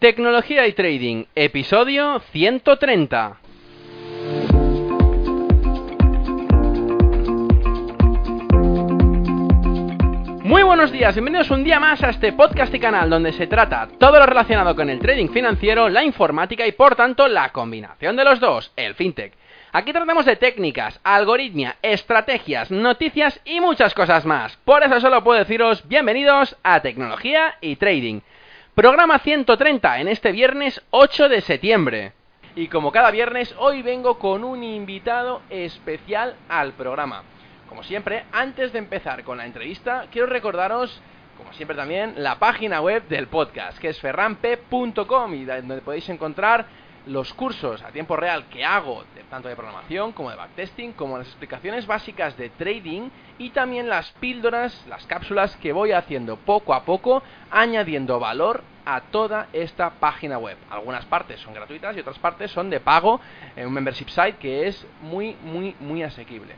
Tecnología y Trading, episodio 130. Muy buenos días, bienvenidos un día más a este podcast y canal donde se trata todo lo relacionado con el trading financiero, la informática y por tanto la combinación de los dos, el fintech. Aquí tratamos de técnicas, algoritmia, estrategias, noticias y muchas cosas más. Por eso solo puedo deciros bienvenidos a Tecnología y Trading. Programa 130 en este viernes 8 de septiembre. Y como cada viernes, hoy vengo con un invitado especial al programa. Como siempre, antes de empezar con la entrevista, quiero recordaros, como siempre también, la página web del podcast, que es ferrampe.com y donde podéis encontrar los cursos a tiempo real que hago, tanto de programación como de backtesting, como las explicaciones básicas de trading y también las píldoras, las cápsulas que voy haciendo poco a poco, añadiendo valor a toda esta página web. Algunas partes son gratuitas y otras partes son de pago en un membership site que es muy, muy, muy asequible.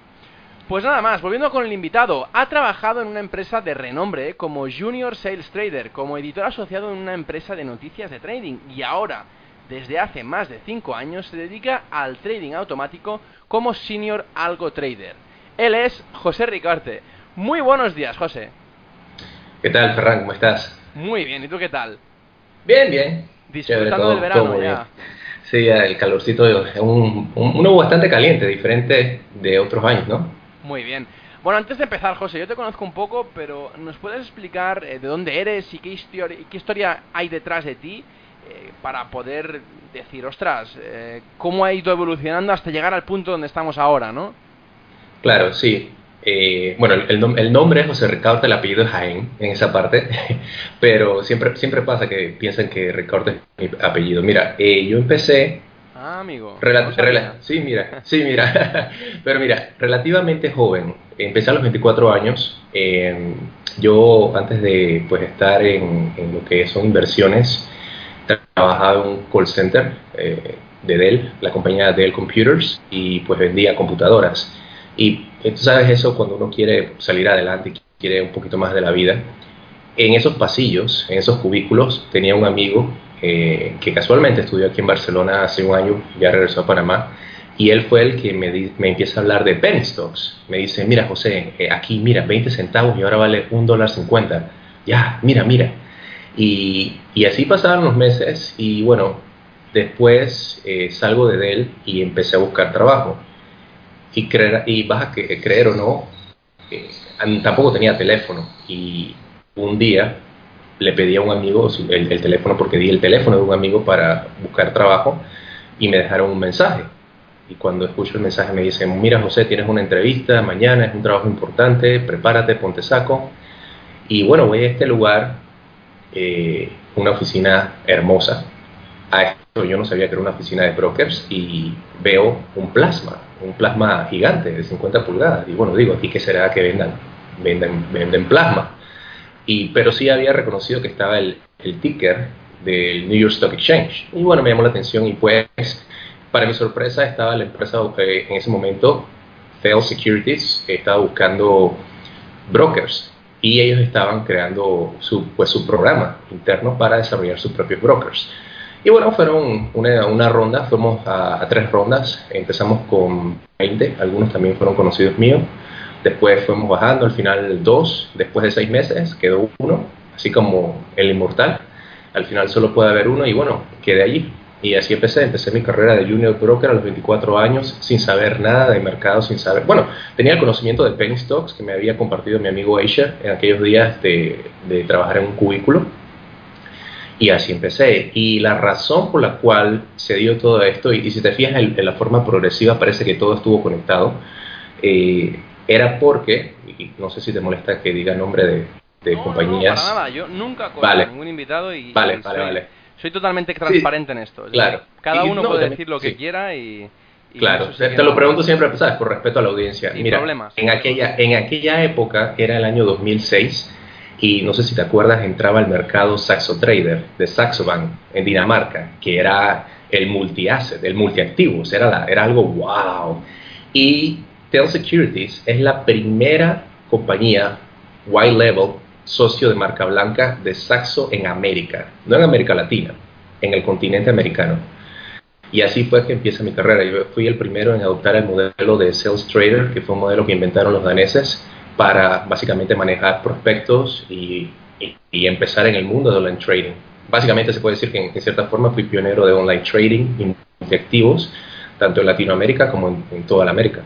Pues nada más, volviendo con el invitado, ha trabajado en una empresa de renombre como Junior Sales Trader, como editor asociado en una empresa de noticias de trading y ahora, desde hace más de 5 años, se dedica al trading automático como Senior Algo Trader. Él es José Ricarte. Muy buenos días, José. ¿Qué tal, Ferran? ¿Cómo estás? Muy bien, ¿y tú qué tal? Bien, bien. Disfrutando del verano ya. Sí, el calorcito es un, un, uno bastante caliente, diferente de otros años, ¿no? Muy bien. Bueno, antes de empezar, José, yo te conozco un poco, pero ¿nos puedes explicar eh, de dónde eres y qué, qué historia hay detrás de ti eh, para poder decir, ostras, eh, cómo ha ido evolucionando hasta llegar al punto donde estamos ahora, ¿no? Claro, sí. bueno, el, el, nombre es José Ricardo, el apellido es Jaén, en esa parte, pero siempre, siempre pasa que piensan que Ricardo es mi apellido. Mira, yo empecé Ah, amigo. sí, mira, sí, mira. Pero mira, relativamente joven. Empecé a los 24 años. Em, yo, antes de pues, estar en, lo que son inversiones, trabajaba en un call center eh, de Dell, la compañía Dell Computers, y pues vendía computadoras. Y tú sabes eso cuando uno quiere salir adelante y quiere un poquito más de la vida. En esos pasillos, en esos cubículos, tenía un amigo eh, que casualmente estudió aquí en Barcelona hace un año, ya regresó a Panamá, y él fue el que me, me empieza a hablar de penny stocks. Me dice, mira José, eh, aquí mira, 20 centavos y ahora vale un dólar 50. Ya, mira, mira. Y, así pasaron los meses y bueno, después eh, salgo de Dell y empecé a buscar trabajo. Y, creer, y vas a creer o no, tampoco tenía teléfono. Y un día le pedí a un amigo el, teléfono porque di el teléfono de un amigo para buscar trabajo y me dejaron un mensaje. Y cuando escucho el mensaje me dicen, mira José, tienes una entrevista mañana, es un trabajo importante, prepárate, ponte saco. Y bueno, voy a este lugar, eh, una oficina hermosa. A esto yo no sabía que era una oficina de brokers y veo un plasma, un plasma gigante de 50 pulgadas. Y bueno, digo, ¿aquí qué será que vendan? Venden, venden plasma y, pero sí había reconocido que estaba el, el ticker del New York Stock Exchange. Y bueno, me llamó la atención y pues, para mi sorpresa, estaba la empresa eh, en ese momento, Fail Securities, estaba buscando brokers y ellos estaban creando su, pues, su programa interno para desarrollar sus propios brokers. Y bueno, fueron una, una ronda, fuimos a, a, tres rondas, empezamos con 20, algunos también fueron conocidos míos, Después fuimos bajando, al final dos, después de seis meses quedó uno, así como el inmortal. Al final solo puede haber uno y bueno, quedé allí. Y así empecé, empecé mi carrera de junior broker a los 24 años sin saber nada de mercado, sin saber, bueno, tenía el conocimiento de penny stocks que me había compartido mi amigo Aisha en aquellos días de, de trabajar en un cubículo. Y así empecé. Y la razón por la cual se dio todo esto, y, si te fijas en, en, la forma progresiva, parece que todo estuvo conectado. Eh, era porque, y no sé si te molesta que diga nombre de, compañías. No, para nada, yo nunca con ningún invitado y, vale, vale, vale. Soy totalmente transparente en esto. Claro. Cada uno puede decir lo que quiera y... claro, te, lo pregunto siempre, ¿sabes? Por respeto a la audiencia. Mira, problemas. En aquella, en aquella época, era el año 2006, y no sé si te acuerdas, entraba al mercado Saxo Trader de Saxo Bank en Dinamarca, que era el multi-asset, el multi-activos, era, era algo wow. Y Tel Securities es la primera compañía white level socio de marca blanca de Saxo en América, no en América Latina, en el continente americano. Y así fue que empieza mi carrera. Yo fui el primero en adoptar el modelo de Sales Trader, que fue un modelo que inventaron los daneses para básicamente manejar prospectos y, empezar en el mundo de online trading básicamente se puede decir que en, cierta forma fui pionero de online trading y activos, tanto en Latinoamérica como en, toda América.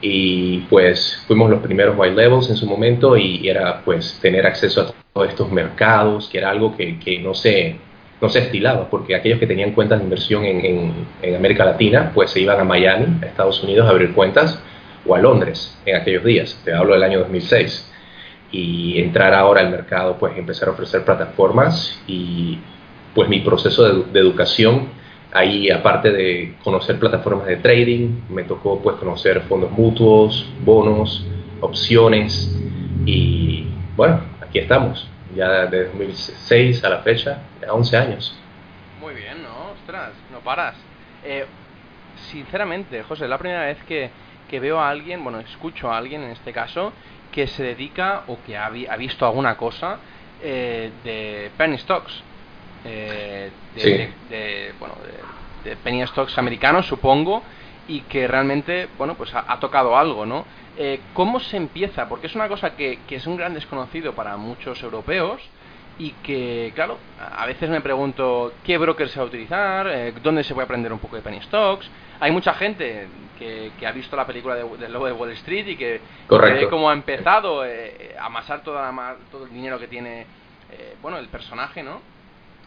Y pues fuimos los primeros white levels en su momento y, era pues tener acceso a todos estos mercados, que era algo que, que no, se, no se estilaba, porque aquellos que tenían cuentas de inversión en, en América Latina pues se iban a Miami, a Estados Unidos a abrir cuentas o a Londres en aquellos días, te hablo del año 2006 y entrar ahora al mercado, pues empezar a ofrecer plataformas y pues mi proceso de, educación, ahí aparte de conocer plataformas de trading, me tocó pues conocer fondos mutuos, bonos, opciones y bueno, aquí estamos, ya desde 2006 a la fecha, ya 11 años. Muy bien, ¿no? Ostras, no paras. Eh, sinceramente, José, es la primera vez que, que veo a alguien, bueno, escucho a alguien en este caso, que se dedica o que ha, visto alguna cosa eh, de penny stocks. Eh, de, bueno, de, penny stocks americanos, supongo, y que realmente, bueno, pues ha, tocado algo, ¿no? Eh, ¿Cómo se empieza? Porque es una cosa que, que es un gran desconocido para muchos europeos y que, claro, a veces me pregunto qué broker se va a utilizar, eh, dónde se puede aprender un poco de penny stocks. Hay mucha gente que, que ha visto la película de, del lobo de Wall Street y que ve cómo ha empezado eh, a amasar toda todo el dinero que tiene, eh, bueno, el personaje, ¿no?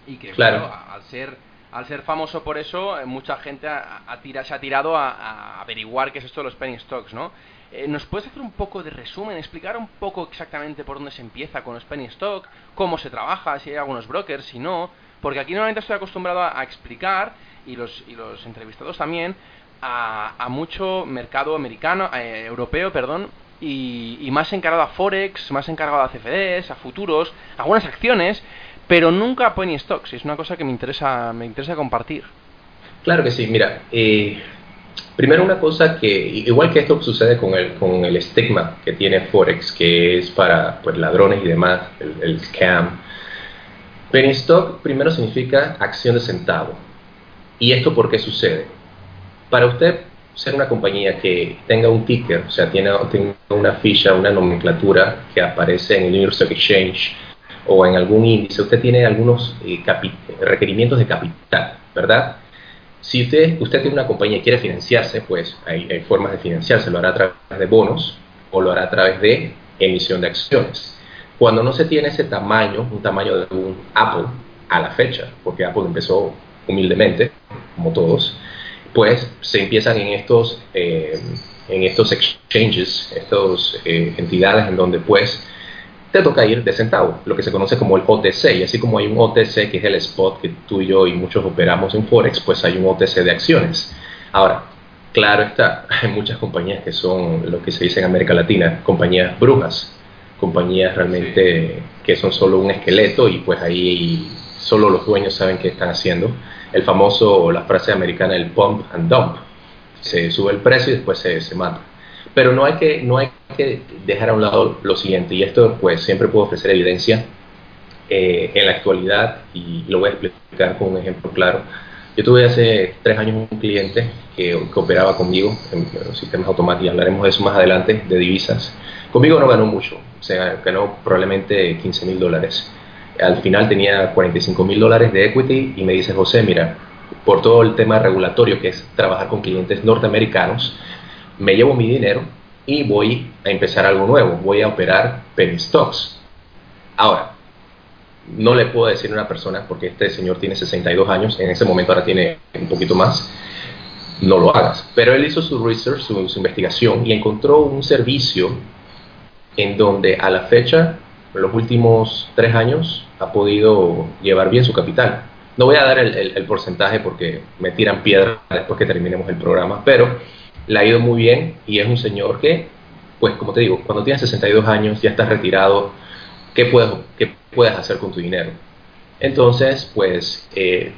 Y que, claro, al ser al ser famoso por eso, mucha gente ha, se ha tirado a, a, averiguar qué es esto de los penny stocks, ¿no? Eh, ¿Nos puedes hacer un poco de resumen, explicar un poco exactamente por dónde se empieza con los penny stock, cómo se trabaja, si hay algunos brokers, si no? Porque aquí normalmente estoy acostumbrado a, explicar, y los, y los entrevistados también, a, mucho mercado americano, eh, europeo, perdón, y, más encargado a Forex, más encargado a CFDs, a futuros, algunas acciones, pero nunca penny stocks, es una cosa que me interesa, me interesa compartir. Claro que sí, mira, eh, Primero una cosa que, igual que esto sucede con el, con el estigma que tiene Forex, que es para pues, ladrones y demás, el, scam, penny stock primero significa acción de centavo. ¿Y esto por qué sucede? Para usted ser una compañía que tenga un ticker, o sea, tiene, tenga una ficha, una nomenclatura que aparece en el New York Stock Exchange o en algún índice, usted tiene algunos eh, requerimientos de capital, ¿verdad? Si usted, usted tiene una compañía y quiere financiarse, pues hay, formas de financiarse, lo hará a través de bonos o lo hará a través de emisión de acciones. Cuando no se tiene ese tamaño, un tamaño de un Apple a la fecha, porque Apple empezó humildemente, como todos, pues se empiezan en estos, eh, en estos exchanges, estas eh, entidades en donde pues te toca ir de centavo, lo que se conoce como el OTC. Y así como hay un OTC que es el spot que tú y yo y muchos operamos en Forex, pues hay un OTC de acciones. Ahora, claro está, hay muchas compañías que son lo que se dice en América Latina, compañías brujas, compañías realmente que son solo un esqueleto y pues ahí solo los dueños saben qué están haciendo. El famoso, la frase americana, el pump and dump. Se sube el precio y después se, se mata. Pero no hay que, no hay que dejar a un lado lo siguiente, y esto pues siempre puedo ofrecer evidencia eh, en la actualidad, y lo voy a explicar con un ejemplo claro. Yo tuve hace tres años un cliente que, operaba conmigo en, los sistemas automáticos, hablaremos de eso más adelante, de divisas. Conmigo no ganó mucho, o sea, ganó probablemente 15 mil dólares. Al final tenía 45 mil dólares de equity y me dice, José, mira, por todo el tema regulatorio que es trabajar con clientes norteamericanos, me llevo mi dinero y voy a empezar algo nuevo, voy a operar penny stocks. Ahora, no le puedo decir a una persona, porque este señor tiene 62 años, en ese momento ahora tiene un poquito más, no lo hagas. Pero él hizo su research, su, investigación y encontró un servicio en donde a la fecha, en los últimos tres años, ha podido llevar bien su capital. No voy a dar el, porcentaje porque me tiran piedra después que terminemos el programa, pero le ha ido muy bien y es un señor que, pues como te digo, cuando tienes 62 años, ya estás retirado, ¿qué puedes, qué puedes hacer con tu dinero? Entonces, pues, eh,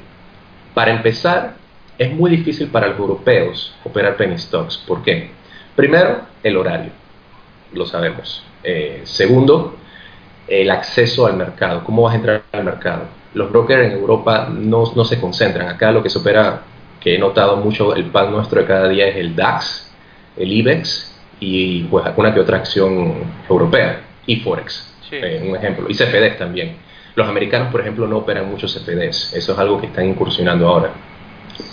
para empezar, es muy difícil para los europeos operar penny stocks. ¿Por qué? Primero, el horario, lo sabemos. Eh, segundo, el acceso al mercado. ¿Cómo vas a entrar al mercado? Los brokers en Europa no, no se concentran. Acá lo que se opera, que he notado mucho, el pan nuestro de cada día es el DAX, el IBEX y pues alguna que otra acción europea y Forex, eh, un ejemplo, y CFDs también. Los americanos, por ejemplo, no operan muchos CFDs, eso es algo que están incursionando ahora.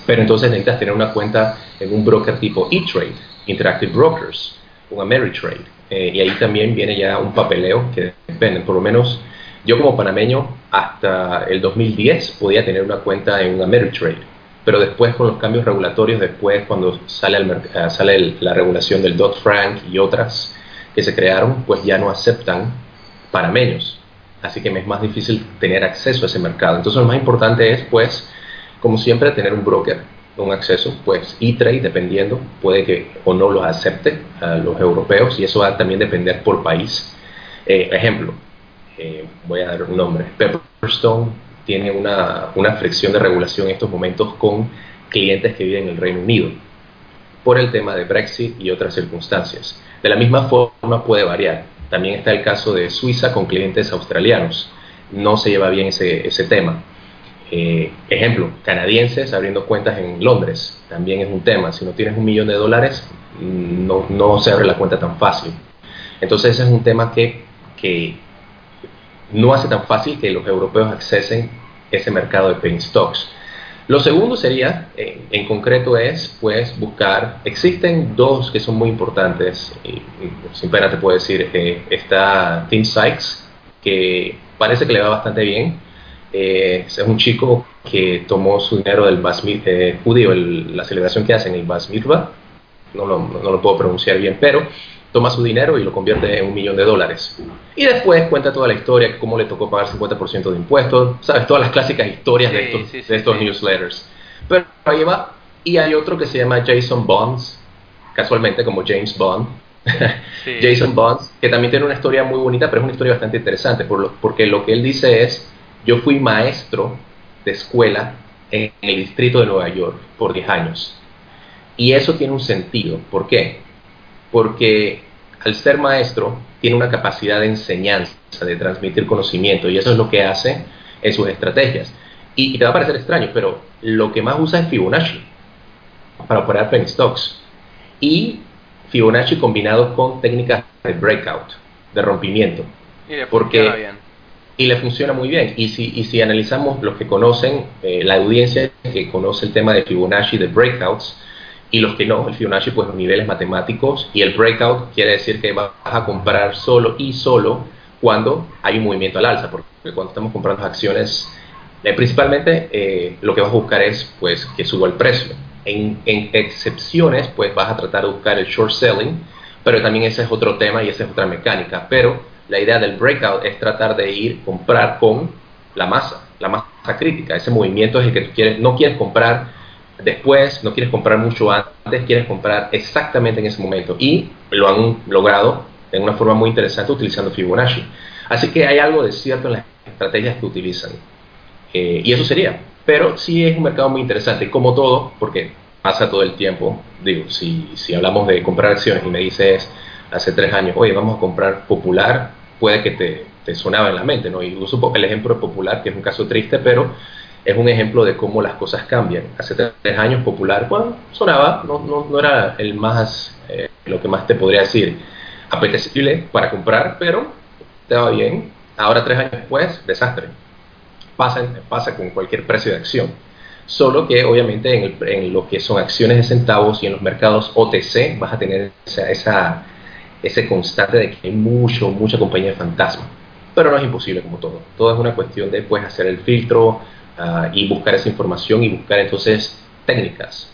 Pero entonces necesitas tener una cuenta en un broker tipo E-Trade, Interactive Brokers, un Ameritrade. Eh, y ahí también viene ya un papeleo que depende, por lo menos yo como panameño hasta el 2010 podía tener una cuenta en un Ameritrade, pero después con los cambios regulatorios, después cuando sale, eh, sale la regulación del Dodd-Frank y otras que se crearon, pues ya no aceptan panameños. Así que me es más difícil tener acceso a ese mercado. Entonces lo más importante es, pues, como siempre, tener un broker, un acceso, pues E-Trade, dependiendo, puede que o no lo acepte a los europeos y eso va a también depender por país. Eh, ejemplo, eh, voy a dar un nombre, Pepperstone tiene una, una fricción de regulación en estos momentos con clientes que viven en el Reino Unido por el tema de Brexit y otras circunstancias. De la misma forma puede variar. También está el caso de Suiza con clientes australianos. No se lleva bien ese, ese tema. Eh, ejemplo, canadienses abriendo cuentas en Londres, también es un tema. Si no tienes un millón de dólares, no, no se abre la cuenta tan fácil. Entonces ese es un tema que, que no hace tan fácil que los europeos accesen ese mercado de penny stocks. Lo segundo sería, en, concreto, es pues buscar, existen dos que son muy importantes, y, sin pena te puedo decir, eh, está Tim Sykes, que parece que le va bastante bien, eh, es un chico que tomó su dinero del Bas eh, judío, la celebración que hacen, el Bas no lo, no lo puedo pronunciar bien, pero toma su dinero y lo convierte en un millón de dólares. Y después cuenta toda la historia, cómo le tocó pagar 50% de impuestos, sabes, todas las clásicas historias de estos, de estos newsletters. Pero ahí va, y hay otro que se llama Jason Bonds, casualmente como James Bond, Jason Bonds, que también tiene una historia muy bonita, pero es una historia bastante interesante, porque lo que él dice es, yo fui maestro de escuela en el distrito de Nueva York por 10 años. Y eso tiene un sentido. ¿Por qué? Porque al ser maestro tiene una capacidad de enseñanza, de transmitir conocimiento, y eso es lo que hace en sus estrategias. Y, te va a parecer extraño, pero lo que más usa es Fibonacci para operar penny stocks. Y Fibonacci combinado con técnicas de breakout, de rompimiento. Y porque, bien y le funciona muy bien. Y si, y si analizamos los que conocen, eh, la audiencia que conoce el tema de Fibonacci, de breakouts, y los que no, el Fibonacci, pues los niveles matemáticos, y el breakout quiere decir que vas a comprar solo y solo cuando hay un movimiento al alza, porque cuando estamos comprando acciones, eh, principalmente eh, lo que vas a buscar es pues que suba el precio. En, en excepciones, pues vas a tratar de buscar el short selling, pero también ese es otro tema y esa es otra mecánica. Pero la idea del breakout es tratar de ir comprar con la masa, la masa crítica. Ese movimiento es el que tú quieres, no quieres comprar después, no quieres comprar mucho antes, quieres comprar exactamente en ese momento. Y lo han logrado de una forma muy interesante utilizando Fibonacci. Así que hay algo de cierto en las estrategias que utilizan. Eh, y eso sería. Pero sí es un mercado muy interesante, como todo, porque pasa todo el tiempo. Digo, si, si hablamos de comprar acciones y me dices hace tres años, oye, vamos a comprar popular, puede que te, te sonaba en la mente, ¿no? Y uso el ejemplo popular, que es un caso triste, pero es un ejemplo de cómo las cosas cambian. Hace tres años popular, bueno, sonaba, no, no, no era el más, eh, lo que más te podría decir, apetecible para comprar, pero va bien. Ahora tres años después, desastre. Pasa, pasa con cualquier precio de acción. Solo que obviamente en, en, lo que son acciones de centavos y en los mercados OTC vas a tener esa, esa ese constante de que hay mucho, mucha compañía de fantasma. Pero no es imposible como todo. Todo es una cuestión de pues, hacer el filtro ah, y buscar esa información y buscar entonces técnicas,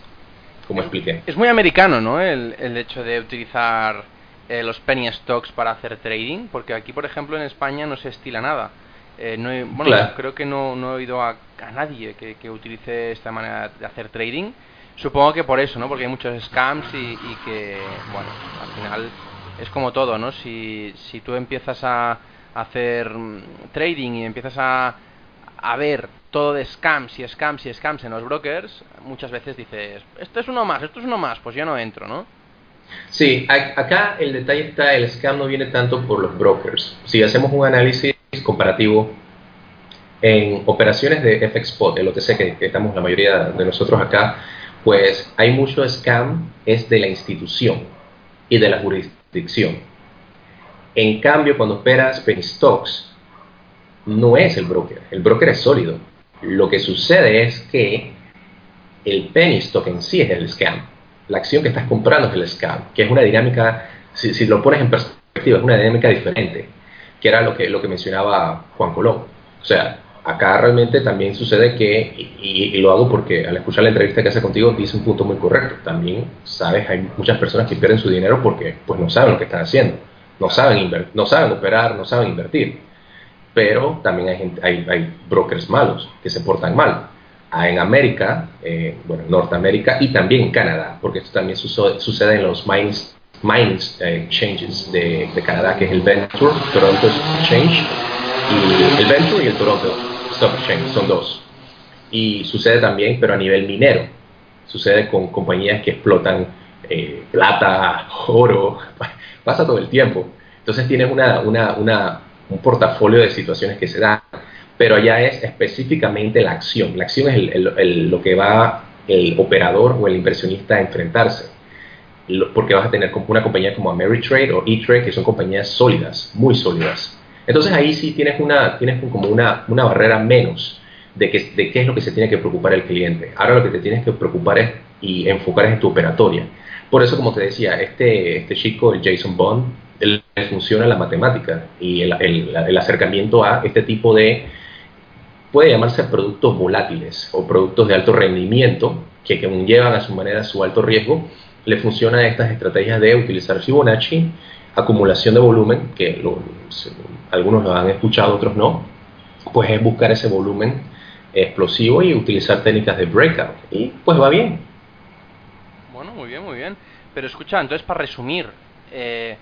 como expliqué. Es muy americano, ¿no? El, el hecho de utilizar eh, los penny stocks para hacer trading, porque aquí, por ejemplo, en España no se estila nada. Eh, no bueno, creo que no, no, he oído a, nadie que, que, utilice esta manera de hacer trading. Supongo que por eso, ¿no? Porque hay muchos scams y, y que, bueno, al final es como todo, ¿no? Si, si tú empiezas a hacer mm, trading y empiezas a, a ver todo de scams y scams y scams en los brokers, muchas veces dices, esto es uno más, esto es uno más, pues yo no entro, ¿no? Sí, acá el detalle está, el scam no viene tanto por los brokers. Si hacemos un análisis comparativo en operaciones de FX Spot, el OTC que, que estamos la mayoría de nosotros acá, pues hay mucho scam es de la institución y de la jurisdicción. En cambio, cuando operas penny stocks, no es el broker, el broker es sólido. Lo que sucede es que el penny stock en sí es el scam. La acción que estás comprando es el scam, que es una dinámica, si, lo pones en perspectiva, es una dinámica diferente, que era lo que, lo que mencionaba Juan Colón. O sea, acá realmente también sucede que, y, lo hago porque al escuchar la entrevista que hace contigo dice un punto muy correcto. También, sabes, hay muchas personas que pierden su dinero porque pues no saben lo que están haciendo, no saben, no saben operar, no saben invertir pero también hay, hay, hay brokers malos que se portan mal. Ah, en América, eh, bueno, Norteamérica y también en Canadá, porque esto también sucede, en los mines, mines eh, exchanges de, de, Canadá, que es el Venture, Toronto Exchange, y el Venture y el Toronto Stock Exchange, son dos. Y sucede también, pero a nivel minero, sucede con compañías que explotan eh, plata, oro, pasa todo el tiempo. Entonces tienes una, una, una un portafolio de situaciones que se dan, pero allá es específicamente la acción. La acción es lo que va el operador o el inversionista a enfrentarse, porque vas a tener una compañía como Ameritrade o E-Trade, que son compañías sólidas, muy sólidas. Entonces ahí sí tienes, una, tienes como una, barrera menos de qué es lo que se tiene que preocupar el cliente. Ahora lo que te tienes que preocupar es y enfocar es en tu operatoria. Por eso, como te decía, este, este chico, el Jason Bond, le funciona la matemática y el, acercamiento a este tipo de, puede llamarse productos volátiles o productos de alto rendimiento que, que llevan a su manera su alto riesgo, le funciona estas estrategias de utilizar Fibonacci, acumulación de volumen, que algunos lo han escuchado, otros no, pues es buscar ese volumen explosivo y utilizar técnicas de breakout. Y pues va bien. Bueno, muy bien, muy bien. Pero escucha, entonces para resumir, eh,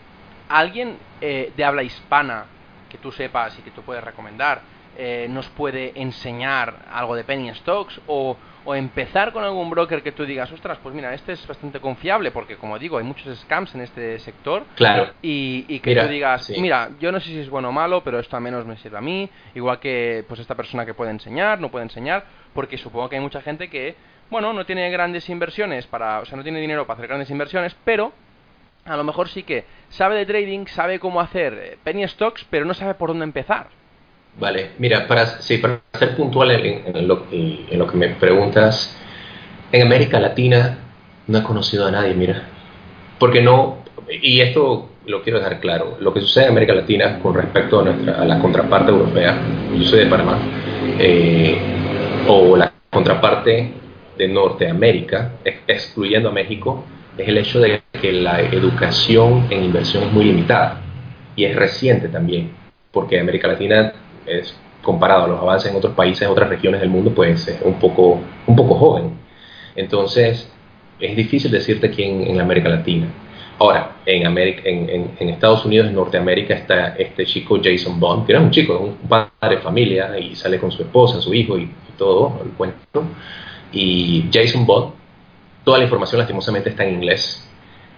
alguien eh, de habla hispana que tú sepas y que tú puedes recomendar eh, nos puede enseñar algo de penny stocks o, o, empezar con algún broker que tú digas, ostras, pues mira, este es bastante confiable porque como digo, hay muchos scams en este sector. Claro. Y, que tú digas, mira, yo no sé si es bueno o malo, pero esto al menos me sirve a mí, igual que pues esta persona que puede enseñar, no puede enseñar, porque supongo que hay mucha gente que, bueno, no tiene grandes inversiones para, o sea, no tiene dinero para hacer grandes inversiones, pero a lo mejor sí que sabe de trading, sabe cómo hacer eh, penny stocks, pero no sabe por dónde empezar. Vale, mira, para, ser puntual en, lo, en, lo, que me preguntas, en América Latina no he conocido a nadie, mira. Porque no, y esto lo quiero dejar claro, lo que sucede en América Latina con respecto a, nuestra, a la contraparte europea, yo soy de Panamá, eh, o la contraparte de Norteamérica, excluyendo a México, es el hecho de que la educación en inversión es muy limitada y es reciente también, porque América Latina es comparado a los avances en otros países, otras regiones del mundo, pues es un poco, un poco joven. Entonces, es difícil decirte quién en América Latina. Ahora, en, América, en, en, Estados Unidos, en Norteamérica, está este chico Jason Bond, que es un chico, un padre de familia y sale con su esposa, su hijo y todo, el cuento. Y Jason Bond Toda la información lastimosamente está en inglés.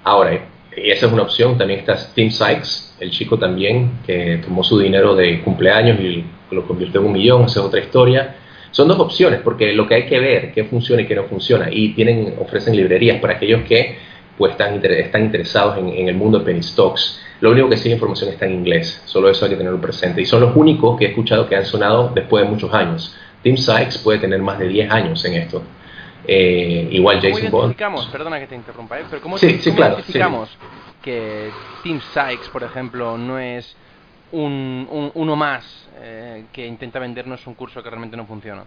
Ahora, esa es una opción, también está Tim Sykes, el chico también que tomó su dinero de cumpleaños y lo convirtió en un millón, esa es otra historia. Son dos opciones, porque lo que hay que ver, qué funciona y qué no funciona, y tienen, ofrecen librerías para aquellos que pues, están, están interesados en, en, el mundo de penny stocks. Lo único que sí, la información está en inglés, solo eso hay que tenerlo presente. Y son los únicos que he escuchado que han sonado después de muchos años. Tim Sykes puede tener más de 10 años en esto. Eh, igual Jason ¿Cómo identificamos, perdona que te interrumpa, ¿eh? pero ¿cómo, sí, sí, claro, identificamos que Tim Sykes, por ejemplo, no es un, uno más eh, que intenta vendernos un curso que realmente no funciona?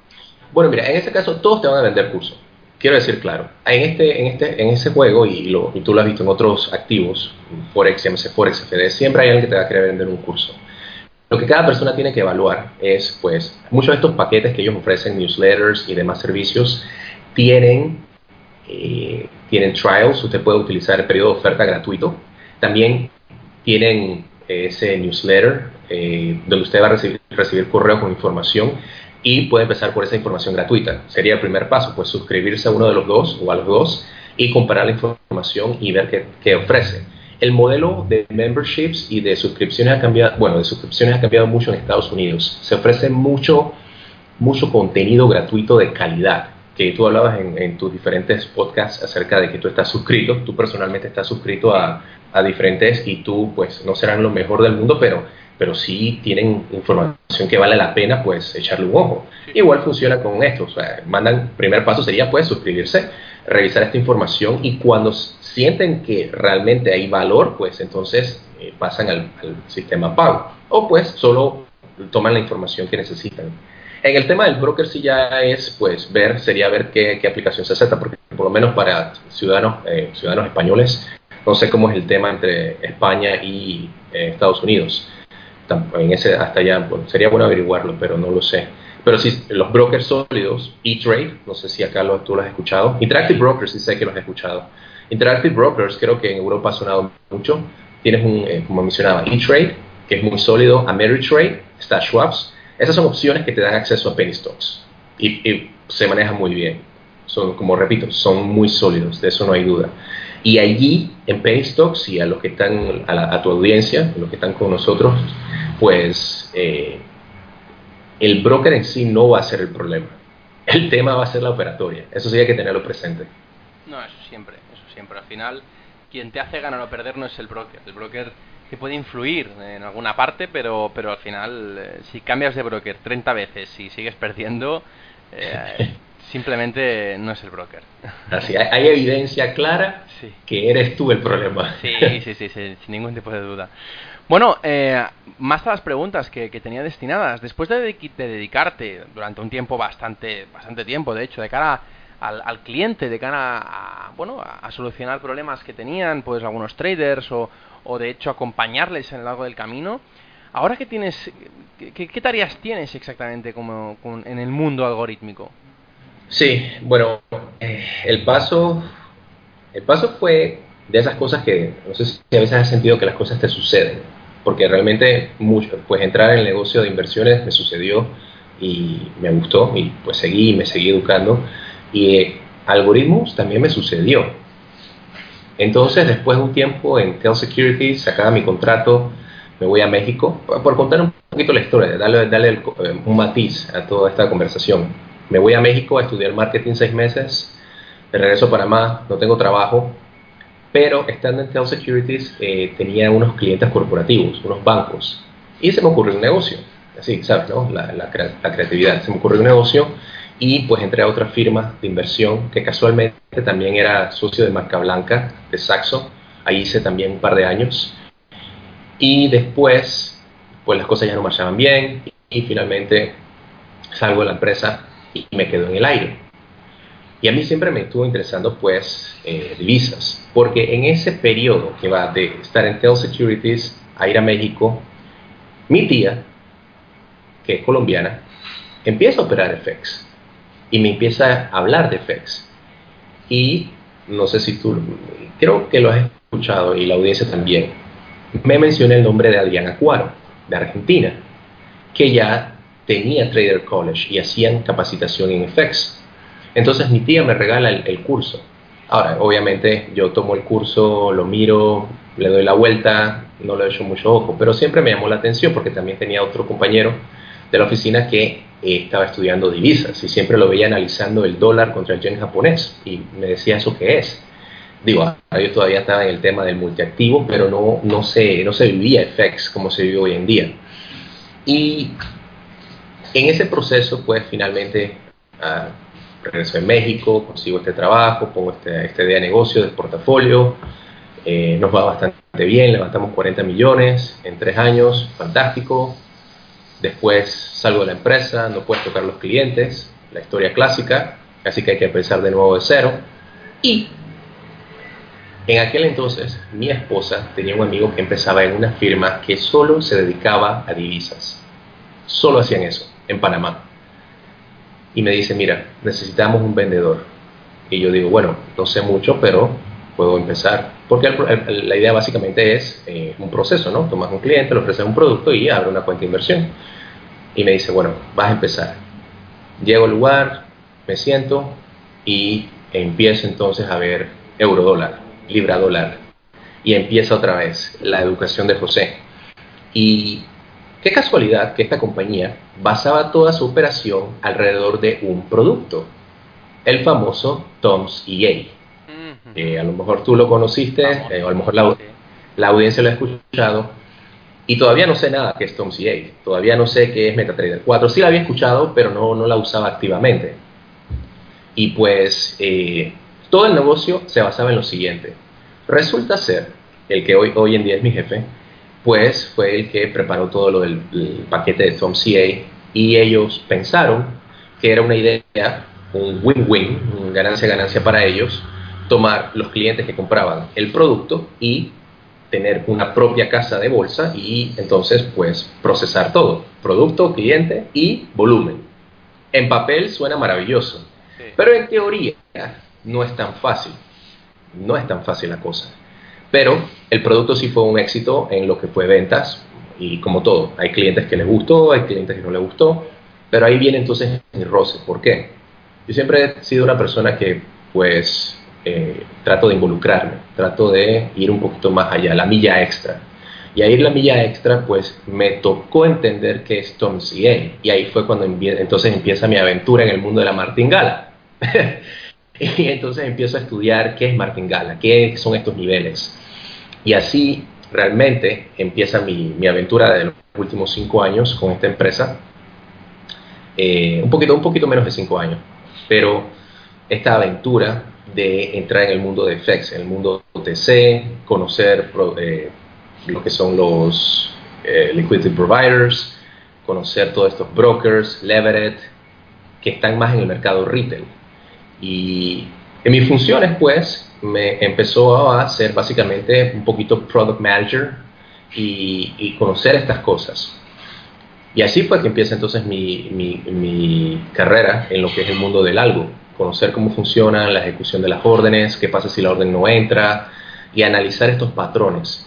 Bueno, mira, en ese caso todos te van a vender curso. Quiero decir, claro, en este, en este, en ese juego, y, lo, y tú lo has visto en otros activos, Forex, llámese Forex, FD, siempre hay alguien que te va a querer vender un curso. lo que cada persona tiene que evaluar es, pues, muchos de estos paquetes que ellos ofrecen, newsletters y demás servicios, tienen, eh, tienen trials, usted puede utilizar el periodo de oferta gratuito. También tienen ese newsletter eh, donde usted va a recibir, recibir correo con información y puede empezar por esa información gratuita. Sería el primer paso, pues suscribirse a uno de los dos o a los dos y comparar la información y ver qué, qué ofrece. El modelo de memberships y de suscripciones ha cambiado, bueno, de suscripciones ha cambiado mucho en Estados Unidos. Se ofrece mucho, mucho contenido gratuito de calidad, que tú hablabas en, tus diferentes podcasts acerca de que tú estás suscrito, tú personalmente estás suscrito a, a diferentes y tú pues no serán lo mejor del mundo, pero pero sí tienen información que vale la pena pues echarle un ojo. Igual funciona con esto, o sea, mandan, primer paso sería pues suscribirse, revisar esta información y cuando sienten que realmente hay valor, pues entonces eh, pasan al, sistema pago o pues solo toman la información que necesitan. En el tema del broker sí ya es, pues, ver, sería ver qué, qué aplicación se acepta, porque por lo menos para ciudadanos, eh, ciudadanos españoles, no sé cómo es el tema entre España y eh, Estados Unidos en ese hasta allá, sería bueno averiguarlo, pero no lo sé. Pero sí, los brokers sólidos, E-Trade, no sé si acá lo, tú lo has escuchado. Interactive Brokers, sí sé que los has escuchado. Interactive Brokers, creo que en Europa ha sonado mucho. Tienes un, eh, como mencionaba, E-Trade, que es muy sólido, Ameritrade, está Schwabs. Esas son opciones que te dan acceso a penny stocks y, se manejan muy bien. Son, como repito, son muy sólidos, de eso no hay duda. Y allí, en penny stocks y a los que están, a, a tu audiencia, a los que están con nosotros, pues eh, el broker en sí no va a ser el problema. El tema va a ser la operatoria. Eso sí hay que tenerlo presente. No, eso siempre, eso siempre. Al final, quien te hace ganar o perder no es el broker. El broker te puede influir en alguna parte, pero, pero al final, eh, si cambias de broker 30 veces y sigues perdiendo, eh, simplemente no es el broker. Así, hay, evidencia clara que eres tú el problema. Sí, sí, sí, sin ningún tipo de duda. Bueno, eh, más a las preguntas que, tenía destinadas. Después de, dedicarte durante un tiempo bastante, bastante tiempo, de hecho, de cara al, cliente, de cara a, bueno, a, solucionar problemas que tenían, pues algunos traders o, de hecho acompañarles en el largo del camino. Ahora que tienes, ¿qué, tareas tienes exactamente como, en el mundo algorítmico? Sí, bueno, eh, el paso, el paso fue de esas cosas que no sé si a veces has sentido que las cosas te suceden porque realmente mucho, pues entrar en el negocio de inversiones me sucedió y me gustó y pues seguí y me seguí educando y eh, algoritmos también me sucedió. Entonces después de un tiempo en Tel Security sacaba mi contrato, me voy a México, por contar un poquito la historia, darle, darle eh, un matiz a toda esta conversación. Me voy a México a estudiar marketing seis meses, me regreso a Panamá, no tengo trabajo, pero estando en Tel Securities eh, tenía unos clientes corporativos, unos bancos, y se me ocurrió un negocio, así, ¿sabes? No? La, la, creatividad, se me ocurrió un negocio y pues entré a otra firma de inversión que casualmente también era socio de Marca Blanca, de Saxo, ahí hice también un par de años, y después pues las cosas ya no marchaban bien y finalmente salgo de la empresa y me quedo en el aire. Y a mí siempre me estuvo interesando, pues, eh, divisas, porque en ese periodo que va de estar en Tel Securities a ir a México, mi tía, que es colombiana, empieza a operar FX y me empieza a hablar de FX. Y no sé si tú, creo que lo has escuchado y la audiencia también, me mencioné el nombre de Adrián Acuaro, de Argentina, que ya tenía Trader College y hacían capacitación en FX entonces mi tía me regala el, curso. Ahora, obviamente yo tomo el curso, lo miro, le doy la vuelta, no le hecho mucho ojo, pero siempre me llamó la atención porque también tenía otro compañero de la oficina que eh, estaba estudiando divisas y siempre lo veía analizando el dólar contra el yen japonés y me decía eso qué es. Digo, yo todavía estaba en el tema del multiactivo, pero no, no, se, no se vivía FX como se vive hoy en día. Y en ese proceso, pues finalmente ah, regreso en México, consigo este trabajo, pongo este, esta idea de negocio, de portafolio, eh, nos va bastante bien, levantamos 40 millones en tres años, fantástico. Después salgo de la empresa, no puedes tocar los clientes, la historia clásica, así que hay que empezar de nuevo de cero. Y En aquel entonces, mi esposa tenía un amigo que empezaba en una firma que solo se dedicaba a divisas. Solo hacían eso, en Panamá. Y me dice, mira, necesitamos un vendedor. Y yo digo, bueno, no sé mucho, pero puedo empezar. Porque la idea básicamente es eh, un proceso, ¿no? Tomas un cliente, le ofreces un producto y abre una cuenta de inversión. Y me dice, bueno, vas a empezar. Llego al lugar, me siento y empiezo entonces a ver euro dólar, libra dólar. Y empieza otra vez la educación de José. Y qué casualidad que esta compañía basaba toda su operación alrededor de un producto, el famoso Tom's EA. Eh, a lo mejor tú lo conociste, eh, o a lo mejor la, la, audiencia lo ha escuchado, y todavía no sé nada que es Tom's EA, todavía no sé qué es MetaTrader 4, sí la había escuchado, pero no, no la usaba activamente. Y pues eh, todo el negocio se basaba en lo siguiente. Resulta ser, el que hoy, hoy en día es mi jefe, pues fue el que preparó todo lo del paquete de Tom CA y ellos pensaron que era una idea, un win-win, ganancia-ganancia para ellos, tomar los clientes que compraban el producto y tener una propia casa de bolsa y entonces pues procesar todo, producto, cliente y volumen. En papel suena maravilloso, pero en teoría no es tan fácil. No es tan fácil la cosa. Pero el producto sí fue un éxito en lo que fue ventas y como todo, hay clientes que les gustó, hay clientes que no les gustó, pero ahí viene entonces mi roce. ¿Por qué? Yo siempre he sido una persona que pues eh, trato de involucrarme, trato de ir un poquito más allá, la milla extra. Y a ir la milla extra, pues me tocó entender qué es Tom CA. Y ahí fue cuando entonces empieza mi aventura en el mundo de la martingala. y entonces empiezo a estudiar qué es martingala, qué son estos niveles. Y así realmente empieza mi, mi aventura de los últimos cinco años con esta empresa. Eh, un, poquito, un poquito menos de cinco años. Pero esta aventura de entrar en el mundo de FX, en el mundo OTC, conocer eh, lo que son los eh, liquidity providers, conocer todos estos brokers, levered, que están más en el mercado retail. Y en mis funciones, pues, me empezó a ser básicamente un poquito product manager y, conocer estas cosas. Y así fue que empieza entonces mi, mi, mi, carrera en lo que es el mundo del algo, conocer cómo funciona la ejecución de las órdenes, qué pasa si la orden no entra y analizar estos patrones.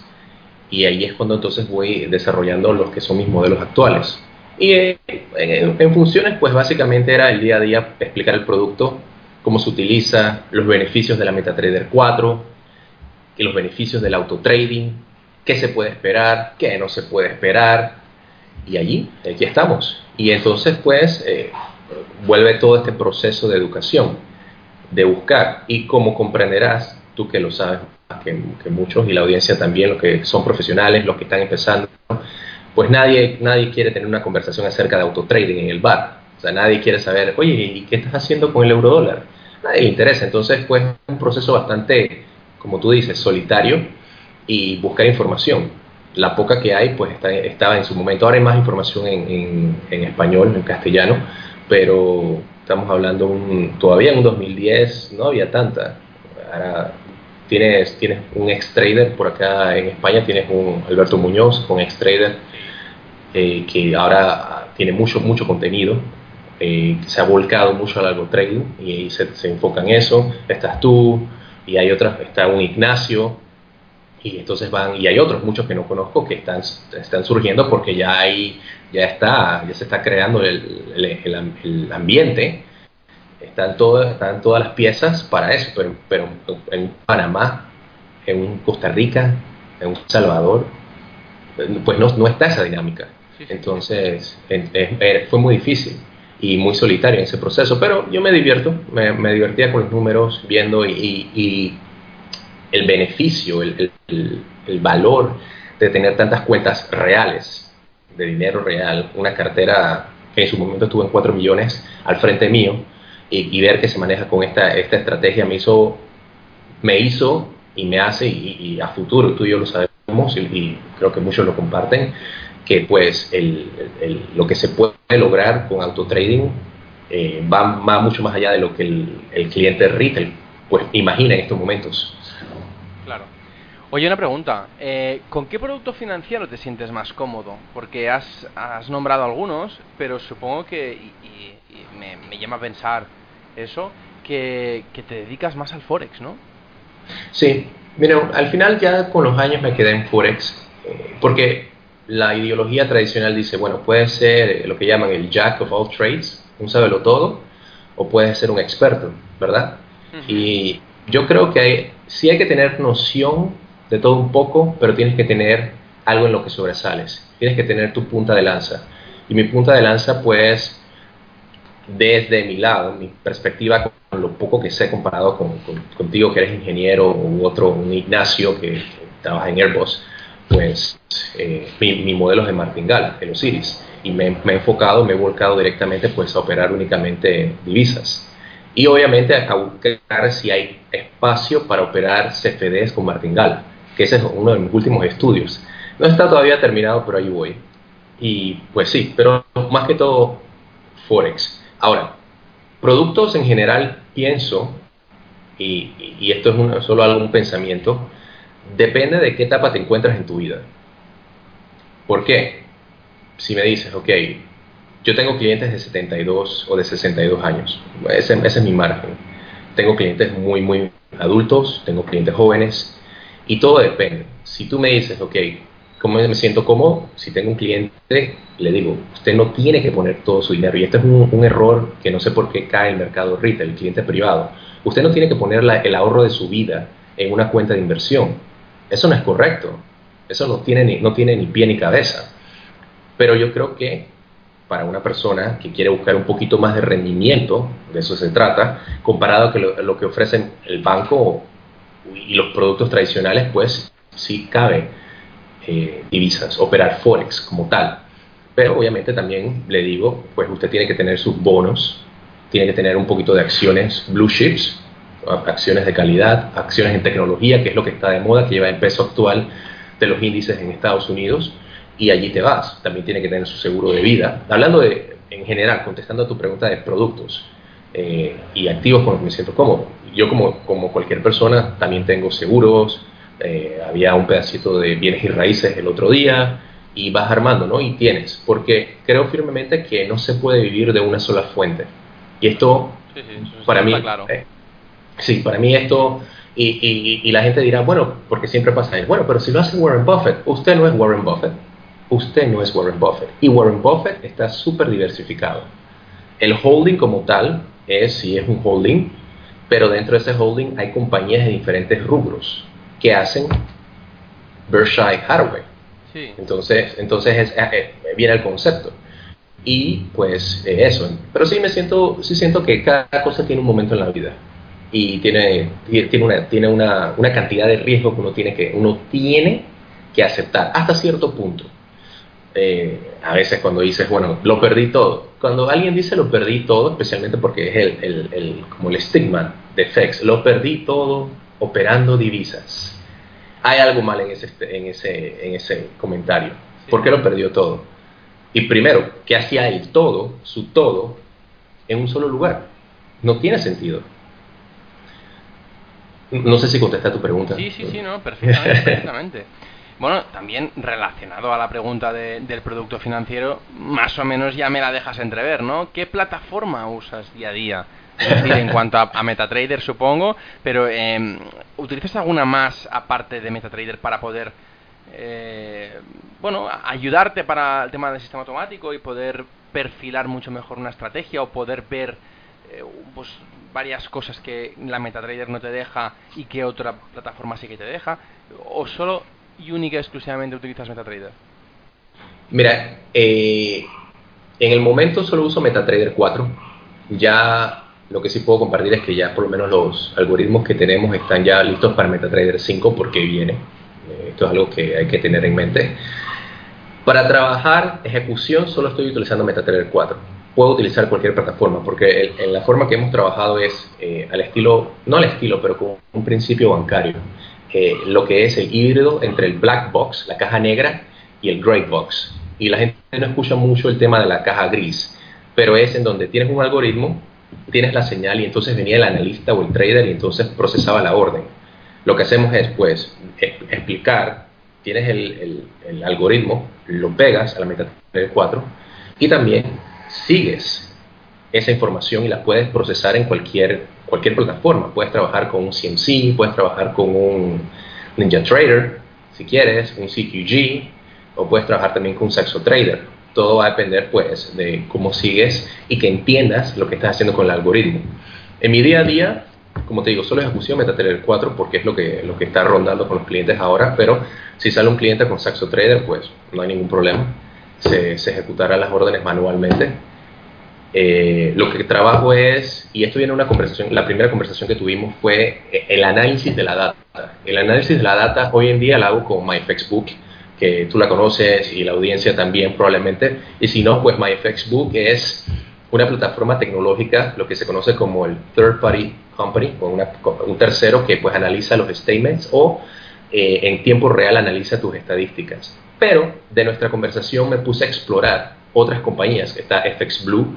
Y ahí es cuando entonces voy desarrollando los que son mis modelos actuales. Y en, en funciones, pues básicamente era el día a día explicar el producto cómo se utiliza, los beneficios de la MetaTrader 4, y los beneficios del auto trading, qué se puede esperar, qué no se puede esperar. Y allí, aquí estamos. Y entonces, pues, eh, vuelve todo este proceso de educación, de buscar. Y como comprenderás, tú que lo sabes más que, muchos, y la audiencia también, los que son profesionales, los que están empezando, pues nadie, nadie quiere tener una conversación acerca de auto trading en el bar sea, nadie quiere saber, oye, ¿y qué estás haciendo con el euro dólar? Nadie le interesa. Entonces, pues, es un proceso bastante, como tú dices, solitario y buscar información. La poca que hay, pues, estaba en su momento. Ahora hay más información en, español, en castellano, pero estamos hablando un, todavía en un 2010 no había tanta. Ahora tienes, tienes un ex-trader por acá en España, tienes un Alberto Muñoz con ex-trader, eh, que ahora tiene mucho, mucho contenido eh, se ha volcado mucho al algo trading y se, se, enfoca en eso. Estás tú y hay otras, está un Ignacio y entonces van, y hay otros, muchos que no conozco, que están, están surgiendo porque ya hay, ya está, ya se está creando el, el, el ambiente, están todas, están todas las piezas para eso, pero, pero en Panamá, en Costa Rica, en Salvador, pues no, no está esa dinámica. Entonces, fue muy difícil y muy solitario en ese proceso, pero yo me divierto, me, divertía con los números, viendo y, el beneficio, el, el, valor de tener tantas cuentas reales, de dinero real, una cartera que en su momento estuvo en 4 millones al frente mío, y, ver que se maneja con esta, esta estrategia me hizo, me hizo y me hace, y, a futuro tú y yo lo sabemos, y creo que muchos lo comparten, que pues el, lo que se puede lograr con autotrading eh, va, va, mucho más allá de lo que el, cliente retail pues imagina en estos momentos. Claro. Oye, una pregunta. Eh, ¿Con qué producto financiero te sientes más cómodo? Porque has, has nombrado algunos, pero supongo que, y, me, llama a pensar eso, que, te dedicas más al Forex, ¿no? Sí, mira, al final ya con los años me quedé en Forex, eh, porque la ideología tradicional dice, bueno, puede ser lo que llaman el jack of all trades, un sabelo todo, o puedes ser un experto, ¿verdad? Y yo creo que sí hay que tener noción de todo un poco, pero tienes que tener algo en lo que sobresales. Tienes que tener tu punta de lanza. Y mi punta de lanza, pues, desde mi lado, mi perspectiva con lo poco que sé comparado con, contigo que eres ingeniero u otro, un Ignacio que, trabaja en Airbus, pues eh, mi, modelo es de martingala, el Osiris, y me, me, he enfocado, me he volcado directamente pues a operar únicamente divisas. Y obviamente a buscar si hay espacio para operar CFDs con martingala que ese es uno de mis últimos estudios. No está todavía terminado, pero ahí voy. Y pues sí, pero más que todo Forex. Ahora, productos en general pienso, y, y esto es solo algún pensamiento, depende de qué etapa te encuentras en tu vida. ¿Por qué? Si me dices, ok, yo tengo clientes de 72 o de 62 años, ese, ese es mi margen. Tengo clientes muy, muy adultos, tengo clientes jóvenes, y todo depende. Si tú me dices, ok, ¿cómo me siento cómodo? Si tengo un cliente, le digo, usted no tiene que poner todo su dinero. Y este es un, error que no sé por qué cae en el mercado retail, el cliente privado. Usted no tiene que poner el ahorro de su vida en una cuenta de inversión. Eso no es correcto. Eso no tiene ni, no tiene ni pie ni cabeza. Pero yo creo que para una persona que quiere buscar un poquito más de rendimiento, de eso se trata, comparado con lo, lo que ofrecen el banco y los productos tradicionales, pues sí cabe eh, divisas, operar Forex como tal. Pero obviamente también le digo, pues usted tiene que tener sus bonos, tiene que tener un poquito de acciones blue chips, acciones de calidad, acciones en tecnología, que es lo que está de moda, que lleva el peso actual de los índices en Estados Unidos, y allí te vas. También tiene que tener su seguro de vida. Hablando de, en general, contestando a tu pregunta de productos eh, y activos con los que me siento cómodo yo como, como cualquier persona también tengo seguros, eh, había un pedacito de bienes y raíces el otro día y vas armando, ¿no? Y tienes, porque creo firmemente que no se puede vivir de una sola fuente. Y esto, para mí, claro. Eh, sí, para mí esto, y, y, la gente dirá, bueno, porque siempre pasa, bueno, pero si lo hace Warren Buffett, usted no es Warren Buffett, usted no es Warren Buffett. Y Warren Buffett está súper diversificado. El holding como tal es, si es un holding, pero dentro de ese holding hay compañías de diferentes rubros que hacen Berkshire Hathaway. Entonces, entonces viene el concepto. Y pues eso. Pero sí me siento, sí siento que cada cosa tiene un momento en la vida y tiene, tiene, una, tiene una, una, cantidad de riesgo que uno tiene que, uno tiene que aceptar hasta cierto punto. Eh, a veces cuando dices, bueno, lo perdí todo. Cuando alguien dice lo perdí todo, especialmente porque es el, el, el como el estigma de FEX, lo perdí todo operando divisas. Hay algo mal en ese, en ese, en ese comentario. ¿Por qué lo perdió todo? Y primero, ¿qué hacía el todo, su todo, en un solo lugar? No tiene sentido. No sé si contesta tu pregunta. Sí, sí, sí, no, perfectamente. perfectamente. Bueno, también relacionado a la pregunta del producto financiero, más o menos ya me la dejas entrever, ¿no? ¿Qué plataforma usas día a día? Es decir, en cuanto a, MetaTrader, supongo, pero eh, ¿utilizas alguna más aparte de MetaTrader para poder, eh, bueno, ayudarte para el tema del sistema automático y poder perfilar mucho mejor una estrategia o poder ver eh, pues, varias cosas que la MetaTrader no te deja y que otra plataforma sí que te deja? ¿O solo y única y exclusivamente utilizas MetaTrader? Mira, eh, en el momento solo uso MetaTrader 4. Ya lo que sí puedo compartir es que ya por lo menos los algoritmos que tenemos están ya listos para MetaTrader 5 porque viene. Eh, esto es algo que hay que tener en mente. Para trabajar ejecución solo estoy utilizando MetaTrader 4. Puedo utilizar cualquier plataforma porque en la forma que hemos trabajado es eh, al estilo, no al estilo, pero con un principio bancario lo que es el híbrido entre el black box, la caja negra, y el gray box. Y la gente no escucha mucho el tema de la caja gris, pero es en donde tienes un algoritmo, tienes la señal y entonces venía el analista o el trader y entonces procesaba la orden. lo que hacemos es, pues, e, explicar, tienes el, el, algoritmo, lo pegas a la MetaTrader 4 y también sigues esa información y la puedes procesar en cualquier, cualquier plataforma. Puedes trabajar con un CMC, puedes trabajar con un NinjaTrader, si quieres, un CQG, o puedes trabajar también con un Saxo Trader. Todo va a depender, pues, de cómo sigues y que entiendas lo que estás haciendo con el algoritmo. En mi día a día, como te digo, solo ejecución MetaTrader 4 porque es lo que, lo que está rondando con los clientes ahora, pero si sale un cliente con Saxo Trader, pues no hay ningún problema. Se, se ejecutará las órdenes manualmente. Eh, lo que trabajo es, y esto viene de una conversación, la primera conversación que tuvimos fue el análisis de la data. El análisis de la data hoy en día lo hago con MyFXBook, que tú la conoces y la audiencia también probablemente, y si no, pues MyFXBook es una plataforma tecnológica, lo que se conoce como el third party company, con, un tercero que pues analiza los statements o eh, en tiempo real analiza tus estadísticas. Pero de nuestra conversación me puse a explorar otras compañías, está FXBlue,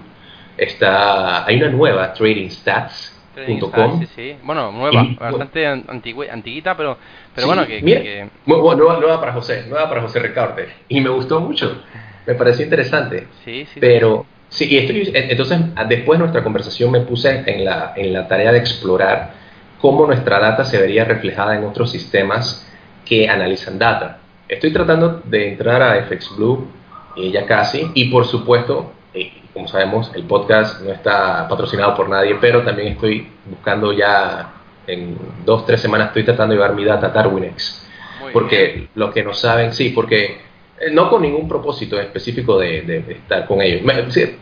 está, hay una nueva, TradingStats.com. Sí, sí. Bueno, nueva, bastante antiguita, pero, pero bueno, que, nueva, nueva, para José, nueva para José Ricardo. Y me gustó mucho, me pareció interesante. Sí, sí. Pero Sí, y estoy, entonces después de nuestra conversación me puse en la, en la tarea de explorar cómo nuestra data se vería reflejada en otros sistemas que analizan data. Estoy tratando de entrar a FXBlue y ya casi, y por supuesto, eh, como sabemos, el podcast no está patrocinado por nadie, pero también estoy buscando ya, en dos, tres semanas estoy tratando de llevar mi data a Darwinex. porque los que no saben, sí, porque eh, no con ningún propósito específico de, estar con ellos.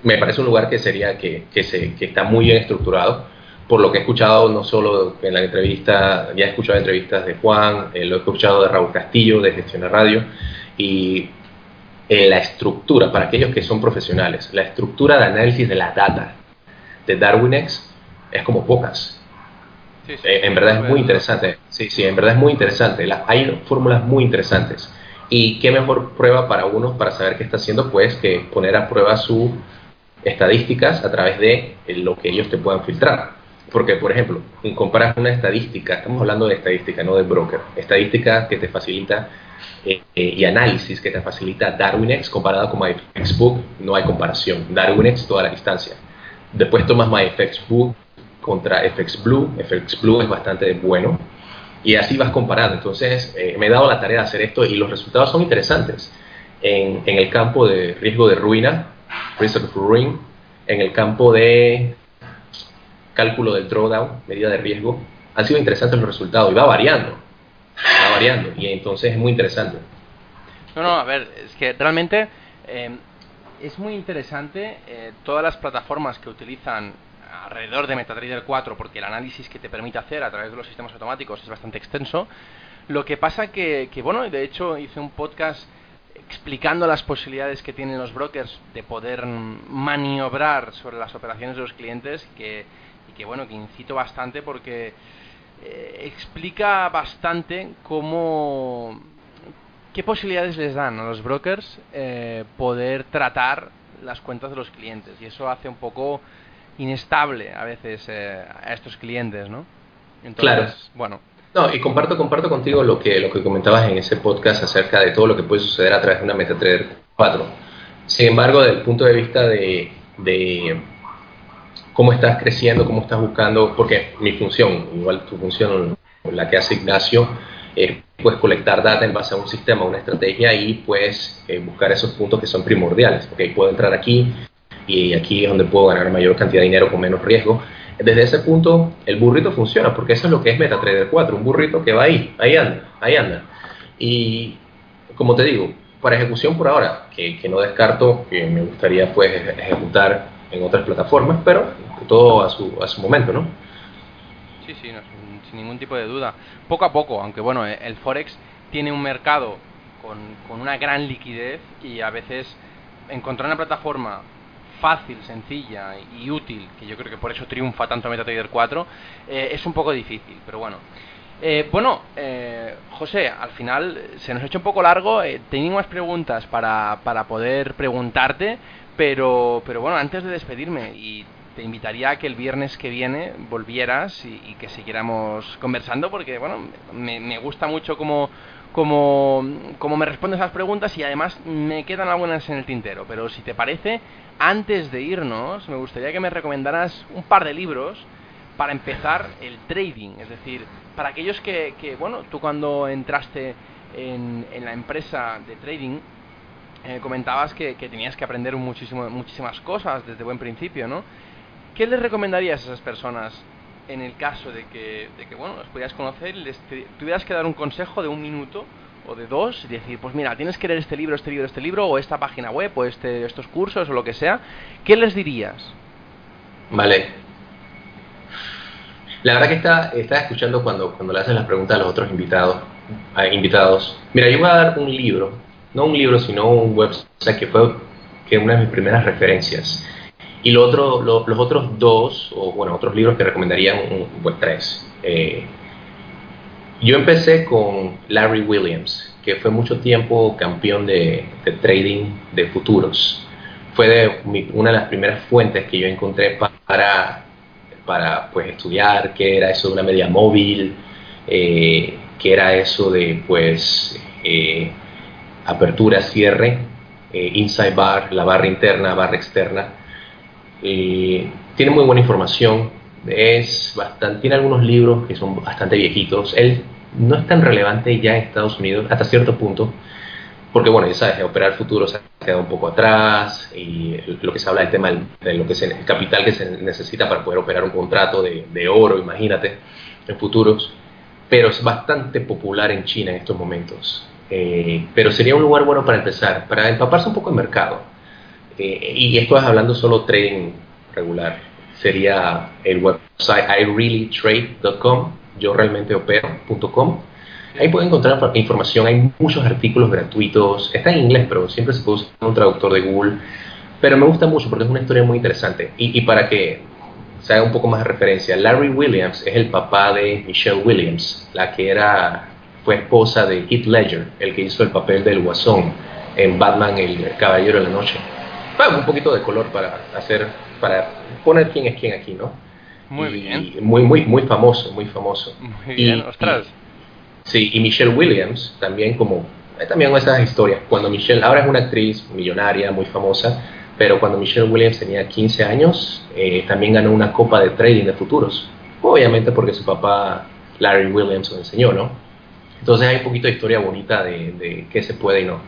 Me, parece un lugar que sería que, que, se, que está muy bien estructurado, por lo que he escuchado no solo en la entrevista, ya he escuchado entrevistas de Juan, eh, lo he escuchado de Raúl Castillo, de Gestión Radio, y eh, la estructura, para aquellos que son profesionales, la estructura de análisis de la data de DarwinX es como pocas. en verdad es muy interesante. Sí, sí, en verdad es muy interesante. hay fórmulas muy interesantes. Y qué mejor prueba para uno para saber qué está haciendo, pues que poner a prueba sus estadísticas a través de eh, lo que ellos te puedan filtrar. Porque, por ejemplo, comparas una estadística, estamos hablando de estadística, no de broker, estadística que te facilita eh, eh, y análisis que te facilita DarwinX comparada con MyFXBook, no hay comparación. DarwinX toda la distancia. Después tomas MyFXBook contra FXBlue, FXBlue es bastante bueno y así vas comparando. Entonces, eh, me he dado la tarea de hacer esto y los resultados son interesantes. En, en el campo de riesgo de ruina, risk of ruin, en el campo de cálculo del drawdown, medida de riesgo, han sido interesantes los resultados y va variando, va variando y entonces es muy interesante. No, no, a ver, es que realmente eh, es muy interesante eh, todas las plataformas que utilizan alrededor de MetaTrader 4 porque el análisis que te permite hacer a través de los sistemas automáticos es bastante extenso. Lo que pasa que, que bueno, de hecho hice un podcast explicando las posibilidades que tienen los brokers de poder maniobrar sobre las operaciones de los clientes que, y que bueno, que incito bastante porque eh, explica bastante cómo qué posibilidades les dan a los brokers eh, poder tratar las cuentas de los clientes y eso hace un poco inestable a veces eh, a estos clientes, ¿no? Entonces, claro. bueno. No, y comparto, comparto contigo lo que, lo que comentabas en ese podcast acerca de todo lo que puede suceder a través de una MetaTrader 4. Sin embargo, desde el punto de vista de, de cómo estás creciendo, cómo estás buscando, porque mi función, igual tu función, la que hace Ignacio, es pues colectar data en base a un sistema, una estrategia y pues eh, buscar esos puntos que son primordiales. Okay, puedo entrar aquí, y aquí es donde puedo ganar mayor cantidad de dinero con menos riesgo. Desde ese punto, el burrito funciona, porque eso es lo que es MetaTrader 4, un burrito que va ahí, ahí anda, ahí anda. Y como te digo, para ejecución por ahora, que, no descarto, que me gustaría pues ejecutar en otras plataformas, pero todo a su, a su momento, ¿no? Sí, sí, sin ningún tipo de duda. Poco a poco, aunque bueno, el Forex tiene un mercado con, con una gran liquidez y a veces encontrar una plataforma fácil, sencilla y útil, que yo creo que por eso triunfa tanto MetaTrader 4, eh, es un poco difícil, pero bueno. Eh, bueno, eh, José, al final se nos ha hecho un poco largo, eh, tenía más preguntas para, para poder preguntarte, pero, pero bueno, antes de despedirme y te invitaría a que el viernes que viene volvieras y, que siguiéramos conversando porque, bueno, me, gusta mucho cómo, cómo, cómo, me respondes a las preguntas y además me quedan algunas en el tintero. Pero si te parece, antes de irnos, me gustaría que me recomendaras un par de libros para empezar el trading. Es decir, para aquellos que, que bueno, tú cuando entraste en, en la empresa de trading, eh, comentabas que, que, tenías que aprender muchísimo, muchísimas cosas desde buen principio, ¿no? ¿Qué les recomendarías a esas personas en el caso de que, de que bueno, las pudieras conocer y les tuvieras que dar un consejo de un minuto o de dos y decir, pues mira, tienes que leer este libro, este libro, este libro, o esta página web, o este, estos cursos, o lo que sea, ¿qué les dirías? Vale. La verdad que está, está escuchando cuando, cuando le hacen las preguntas a los otros invitados. Invitados. Mira, yo voy a dar un libro no un libro, sino un website que fue que una de mis primeras referencias. Y lo otro, los otros dos, o bueno, otros libros que recomendaría, un, pues tres. Eh, yo empecé con Larry Williams, que fue mucho tiempo campeón de, trading de futuros. Fue de una de las primeras fuentes que yo encontré para, para pues, estudiar qué era eso de una media móvil, eh, qué era eso de pues eh, apertura, cierre, eh, inside bar, la barra interna, barra externa. Eh, tiene muy buena información, es bastante, tiene algunos libros que son bastante viejitos. Él no es tan relevante ya en Estados Unidos hasta cierto punto, porque bueno, ya sabes, operar futuro se ha quedado un poco atrás y lo que se habla del tema de lo que es capital que se necesita para poder operar un contrato de oro, imagínate, en futuros, pero es bastante popular en China en estos momentos. Eh, pero sería un lugar bueno para empezar, para empaparse un poco el mercado. Eh, y esto es hablando solo trading regular. Sería el website ireallytrade.com, yo realmente opero.com. Ahí pueden encontrar información, hay muchos artículos gratuitos, está en inglés, pero siempre se puede usar un traductor de Google. Pero me gusta mucho porque es una historia muy interesante. Y, y para que se haga un poco más de referencia, Larry Williams es el papá de Michelle Williams, la que era fue esposa de Heath Ledger, el que hizo el papel del Guasón en Batman, el Caballero de la Noche. Bueno, un poquito de color para hacer, para poner quién es quién aquí, ¿no? Muy bien. Muy, muy, muy famoso, muy famoso. Muy bien, ostras. sí, y Michelle Williams también como, también esas historias. Cuando Michelle, ahora es una actriz millonaria, muy famosa, pero cuando Michelle Williams tenía 15 años, eh, también ganó una copa de trading de futuros. Obviamente porque su papá Larry Williams lo enseñó, ¿no? Entonces hay un poquito de historia bonita de, qué se puede y no.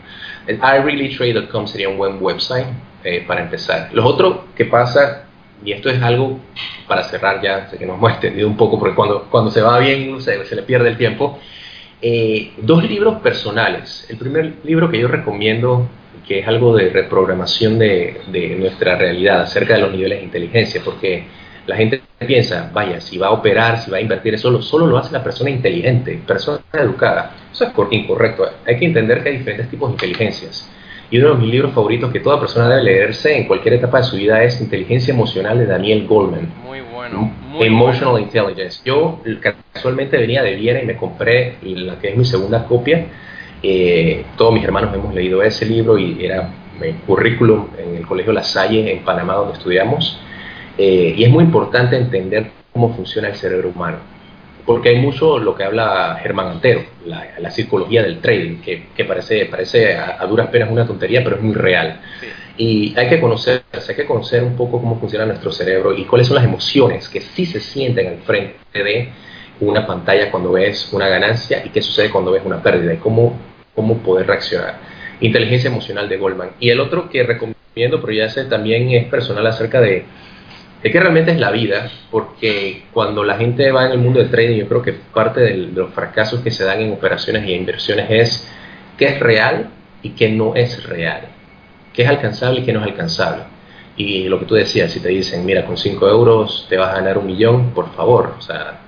ireallytrade.com sería un buen website eh, para empezar. Lo otro que pasa, y esto es algo para cerrar ya, sé que nos hemos extendido un poco porque cuando, cuando se va bien se, se le pierde el tiempo. Eh, dos libros personales. El primer libro que yo recomiendo, que es algo de reprogramación de, de nuestra realidad acerca de los niveles de inteligencia, porque la gente piensa, vaya, si va a operar, si va a invertir, eso solo lo hace la persona inteligente, persona educada. Eso es incorrecto. Hay que entender que hay diferentes tipos de inteligencias. Y uno de mis libros favoritos que toda persona debe leerse en cualquier etapa de su vida es Inteligencia Emocional de Daniel Goldman. Muy bueno. Emotional Intelligence. Yo casualmente venía de Viena y me compré la que es mi segunda copia. Eh, todos mis hermanos hemos leído ese libro y era mi currículum en el Colegio La Salle en Panamá donde estudiamos. Eh, y es muy importante entender cómo funciona el cerebro humano, porque hay mucho lo que habla Germán Antero, la, psicología del trading, que, parece, parece a, duras penas una tontería, pero es muy real. Y hay que conocer, hay que conocer un poco cómo funciona nuestro cerebro y cuáles son las emociones que sí se sienten al frente de una pantalla cuando ves una ganancia y qué sucede cuando ves una pérdida y cómo, cómo poder reaccionar. Inteligencia emocional de Goldman. Y el otro que recomiendo, pero ya sé, también es personal acerca de es que realmente es la vida, porque cuando la gente va en el mundo del trading, yo creo que parte de los fracasos que se dan en operaciones y inversiones es qué es real y qué no es real, qué es alcanzable y qué no es alcanzable. Y lo que tú decías, si te dicen, mira, con 5 euros te vas a ganar un millón, por favor, o sea,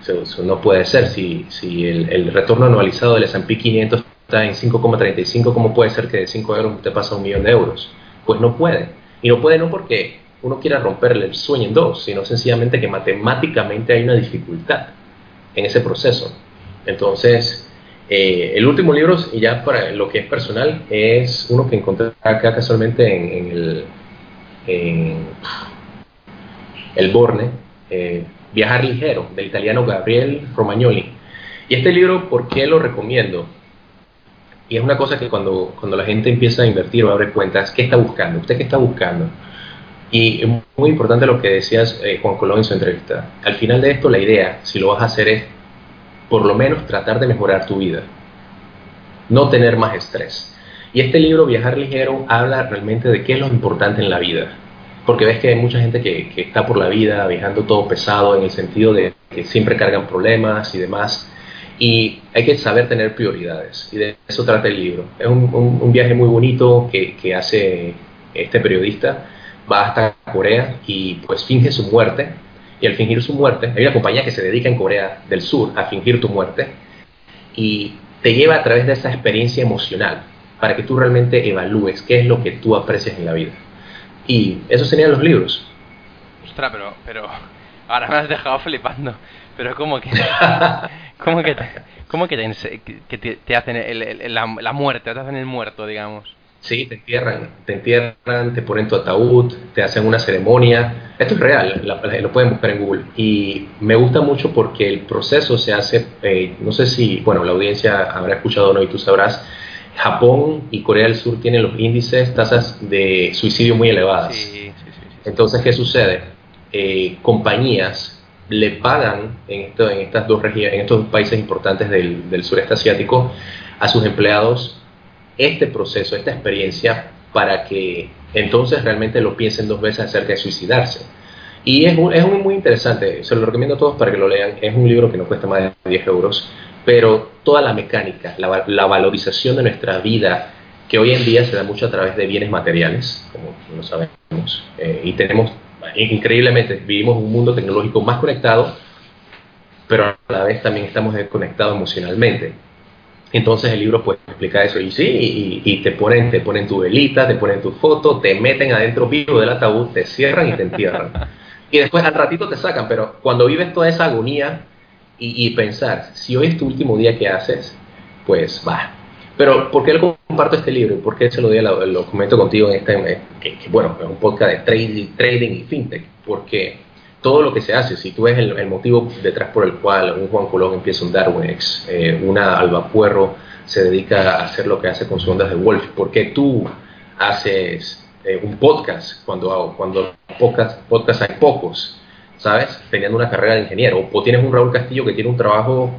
eso, no puede ser. Si, si el, el retorno anualizado del S&P 500 está en 5,35, ¿cómo puede ser que de 5 euros te pasa un millón de euros? Pues no puede. Y no puede no porque uno quiera romperle el sueño en dos, sino sencillamente que matemáticamente hay una dificultad en ese proceso. Entonces, eh, el último libro, y ya para lo que es personal, es uno que encontré acá casualmente en, el... El Borne, eh, Viajar ligero, del italiano Gabriel Romagnoli. Y este libro, ¿por qué lo recomiendo? Y es una cosa que cuando, cuando la gente empieza a invertir o abre cuentas, ¿qué está buscando? ¿Usted qué está buscando? Y es muy importante lo que decías eh, Juan Colón en su entrevista. Al final de esto, la idea, si lo vas a hacer, es por lo menos tratar de mejorar tu vida, no tener más estrés. Y este libro, Viajar Ligero, habla realmente de qué es lo importante en la vida. Porque ves que hay mucha gente que, que está por la vida viajando todo pesado en el sentido de que siempre cargan problemas y demás. Y hay que saber tener prioridades. Y de eso trata el libro. Es un, un, viaje muy bonito que, que hace este periodista. Va hasta Corea y pues finge su muerte y al fingir su muerte, hay una compañía que se dedica en Corea del Sur a fingir tu muerte y te lleva a través de esa experiencia emocional para que tú realmente evalúes qué es lo que tú aprecias en la vida. Y eso serían los libros. Ostras, pero, pero ahora me has dejado flipando. Pero ¿cómo que, cómo que, cómo que te, que te, hacen la, la muerte, te hacen el muerto, digamos? Sí, te entierran, te entierran, te ponen tu ataúd, te hacen una ceremonia. Esto es real, lo pueden buscar en Google. Y me gusta mucho porque el proceso se hace, eh, no sé si, bueno, la audiencia habrá escuchado o no y tú sabrás, Japón y Corea del Sur tienen los índices, tasas de suicidio muy elevadas. Sí, sí, sí, Entonces, ¿qué sucede? Eh, compañías le pagan en, esto, en estas dos regiones, en estos países importantes del, del sureste asiático a sus empleados este proceso, esta experiencia, para que entonces realmente lo piensen dos veces acerca de suicidarse. Y es, es muy interesante, se lo recomiendo a todos para que lo lean. Es un libro que no cuesta más de 10 euros, pero toda la mecánica, la, la valorización de nuestra vida, que hoy en día se da mucho a través de bienes materiales, como lo sabemos, eh, y tenemos, increíblemente, vivimos un mundo tecnológico más conectado, pero a la vez también estamos desconectados emocionalmente. Entonces el libro pues explica eso y sí, y, te ponen te ponen tu velita, te ponen tu foto, te meten adentro vivo del ataúd, te cierran y te entierran. y después al ratito te sacan, pero cuando vives toda esa agonía y, pensar, si hoy es tu último día que haces, pues va. Pero ¿por qué le comparto este libro? ¿Por qué se lo, doy, lo, comento contigo en este, que, bueno, es un podcast de trading, trading y fintech? Porque todo lo que se hace, si tú ves el, motivo detrás por el cual un Juan Colón empieza un Darwinex, eh, una Alba Puerro se dedica a hacer lo que hace con sus ondas de Wolf, ¿por qué tú haces eh, un podcast cuando, cuando podcast, podcast hay pocos, ¿sabes? Teniendo una carrera de ingeniero, o tienes un Raúl Castillo que tiene un trabajo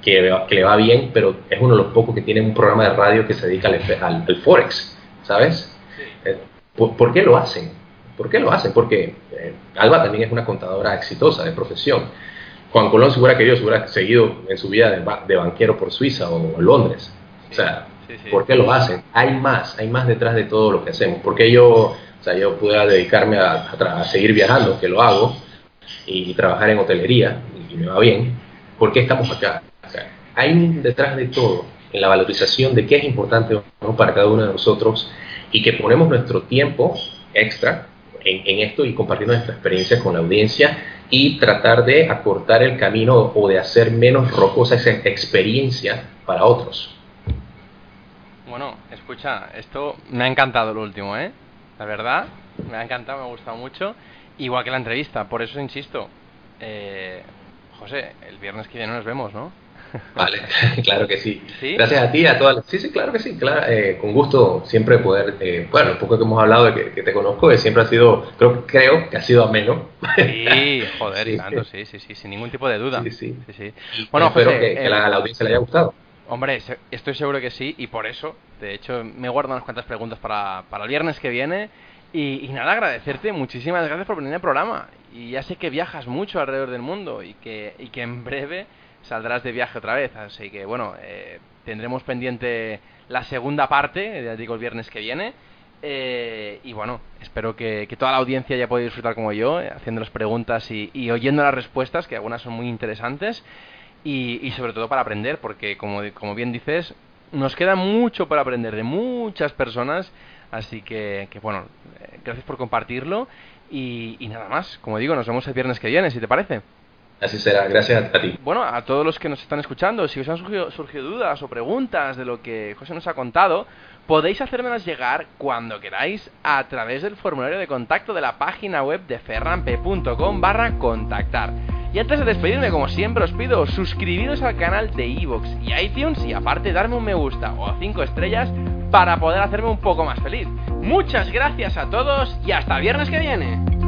que, que le va bien, pero es uno de los pocos que tiene un programa de radio que se dedica al, al, Forex, ¿sabes? Eh, ¿por qué lo hacen? ¿Por qué lo hacen? Porque eh, Alba también es una contadora exitosa de profesión. Juan Colón, si hubiera querido, se hubiera seguido en su vida de, banquero por Suiza o Londres. O sea, ¿por qué lo hacen? Hay más, hay más detrás de todo lo que hacemos. Porque yo, o sea, yo pudiera dedicarme a, seguir viajando, que lo hago, y, trabajar en hotelería, y, me va bien. ¿Por qué estamos acá? O sea, hay detrás de todo, en la valorización de qué es importante para cada uno de nosotros, y que ponemos nuestro tiempo extra en, esto y compartiendo nuestra experiencia con la audiencia y tratar de acortar el camino o de hacer menos rocosa esa experiencia para otros. Bueno, escucha, esto me ha encantado lo último, ¿eh? La verdad, me ha encantado, me ha gustado mucho. Igual que la entrevista, por eso insisto. Eh, José, el viernes que viene nos vemos, ¿no? Vale, claro que sí. Gracias a ti, a todas las... Sí, sí, claro que sí, claro, eh, con gusto siempre poder, eh, bueno, un poco que hemos hablado de que, te conozco, que siempre ha sido, creo, creo que ha sido ameno. Sí, joder, sí. tanto, sí, sí, sí, sin ningún tipo de duda. Sí, sí. sí, Bueno, espero que, a la, audiencia le haya gustado. Hombre, estoy seguro que sí, y por eso, de hecho, me guardo unas cuantas preguntas para, para el viernes que viene. Y, y, nada, agradecerte, muchísimas gracias por venir al programa. Y ya sé que viajas mucho alrededor del mundo y que, y que en breve saldrás de viaje otra vez. Así que bueno, eh, tendremos pendiente la segunda parte, ya digo el viernes que viene. Eh, y bueno, espero que, toda la audiencia haya podido disfrutar como yo, eh, haciendo las preguntas y, oyendo las respuestas, que algunas son muy interesantes. Y, sobre todo para aprender, porque como, como bien dices, nos queda mucho para aprender de muchas personas. Así que, que bueno, gracias por compartirlo. Y, y nada más, como digo, nos vemos el viernes que viene, si te parece. Así será, gracias a, ti. Bueno, a todos los que nos están escuchando, si os han surgido, dudas o preguntas de lo que José nos ha contado, podéis hacérmelas llegar cuando queráis a través del formulario de contacto de la página web de ferrampe.com barra contactar. Y antes de despedirme, como siempre os pido, suscribiros al canal de Evox y iTunes y aparte darme un me gusta o 5 estrellas para poder hacerme un poco más feliz. Muchas gracias a todos y hasta viernes que viene.